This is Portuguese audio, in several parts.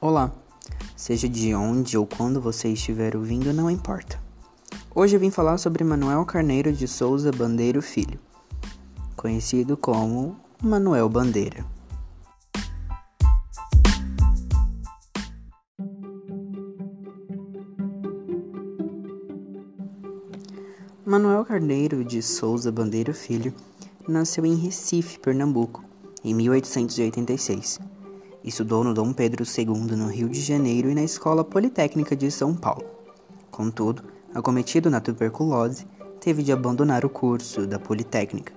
Olá, seja de onde ou quando você estiver ouvindo, não importa. Hoje eu vim falar sobre Manuel Carneiro de Souza Bandeiro Filho, conhecido como Manuel Bandeira. Manuel Carneiro de Souza Bandeiro Filho nasceu em Recife, Pernambuco, em 1886 Estudou no Dom Pedro II no Rio de Janeiro e na Escola Politécnica de São Paulo. Contudo, acometido na tuberculose, teve de abandonar o curso da Politécnica,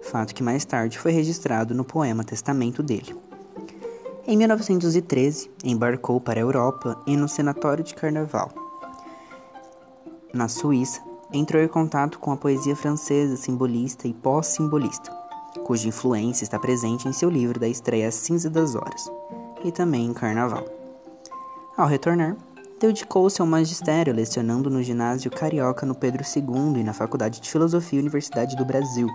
fato que mais tarde foi registrado no poema Testamento dele. Em 1913, embarcou para a Europa e no Senatório de Carnaval. Na Suíça, entrou em contato com a poesia francesa simbolista e pós-simbolista cuja influência está presente em seu livro da estreia Cinza das Horas, e também em Carnaval. Ao retornar, dedicou-se ao magistério, lecionando no ginásio Carioca no Pedro II e na Faculdade de Filosofia Universidade do Brasil,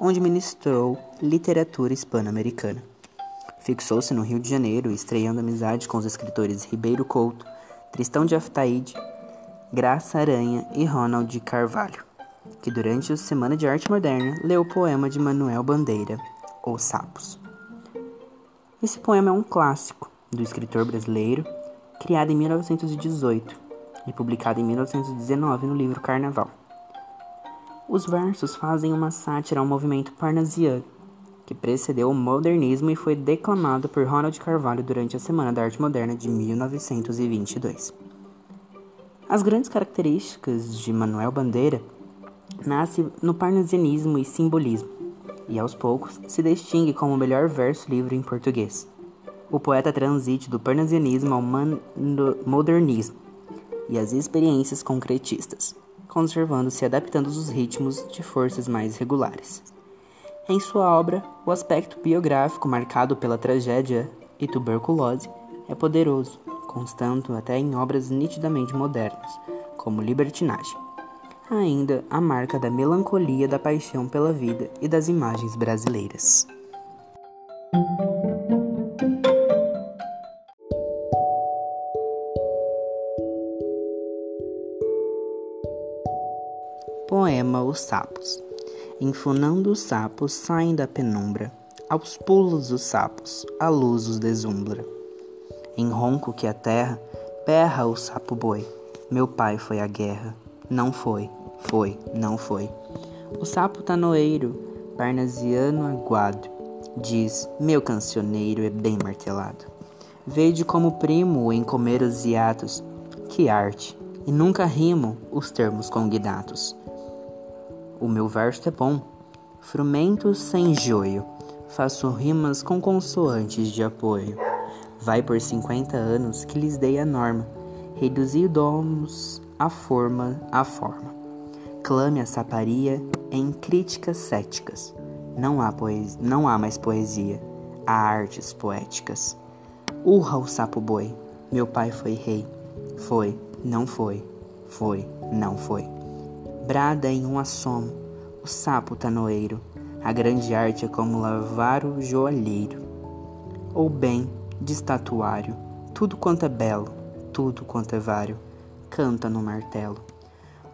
onde ministrou literatura hispano-americana. Fixou-se no Rio de Janeiro, estreando amizade com os escritores Ribeiro Couto, Tristão de Aftaíde, Graça Aranha e Ronald de Carvalho que durante a Semana de Arte Moderna leu o poema de Manuel Bandeira, Os Sapos. Esse poema é um clássico do escritor brasileiro, criado em 1918 e publicado em 1919 no livro Carnaval. Os versos fazem uma sátira ao movimento parnasiano, que precedeu o modernismo e foi declamado por Ronald Carvalho durante a Semana da Arte Moderna de 1922. As grandes características de Manuel Bandeira nasce no parnasianismo e simbolismo, e aos poucos se distingue como o melhor verso livre em português. O poeta transite do parnasianismo ao modernismo e às experiências concretistas, conservando-se e adaptando os ritmos de forças mais regulares. Em sua obra, o aspecto biográfico marcado pela tragédia e tuberculose é poderoso, constando até em obras nitidamente modernas, como Libertinagem ainda a marca da melancolia da paixão pela vida e das imagens brasileiras. Poema Os Sapos Enfunando os sapos saem da penumbra, aos pulos os sapos, a luz os desumbra. Em ronco que a terra, berra o sapo boi, meu pai foi à guerra, não foi, foi, não foi. O sapo tanoeiro, parnasiano aguado, diz: Meu cancioneiro é bem martelado. Vede como primo em comer os hiatos, que arte, e nunca rimo os termos congnatos. O meu verso é bom, frumento sem joio, faço rimas com consoantes de apoio. Vai por cinquenta anos que lhes dei a norma, reduzi domos a forma a forma. Clame a saparia em críticas céticas. Não há, poesia, não há mais poesia, há artes poéticas. Urra o sapo boi, meu pai foi rei. Foi, não foi, foi, não foi. Brada em um assomo, o sapo tanoeiro. A grande arte é como lavar o joalheiro. Ou bem, de estatuário, tudo quanto é belo, tudo quanto é vário canta no martelo.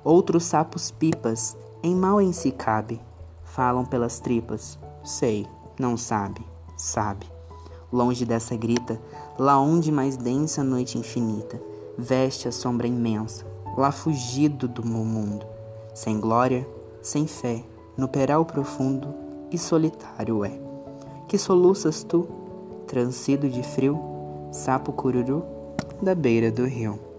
Outros sapos pipas, em mal em si cabe, falam pelas tripas. Sei, não sabe, sabe. Longe dessa grita, lá onde mais densa noite infinita, veste a sombra imensa, lá fugido do meu mundo, sem glória, sem fé, no peral profundo e solitário é. Que soluças tu, transido de frio, sapo cururu, da beira do rio.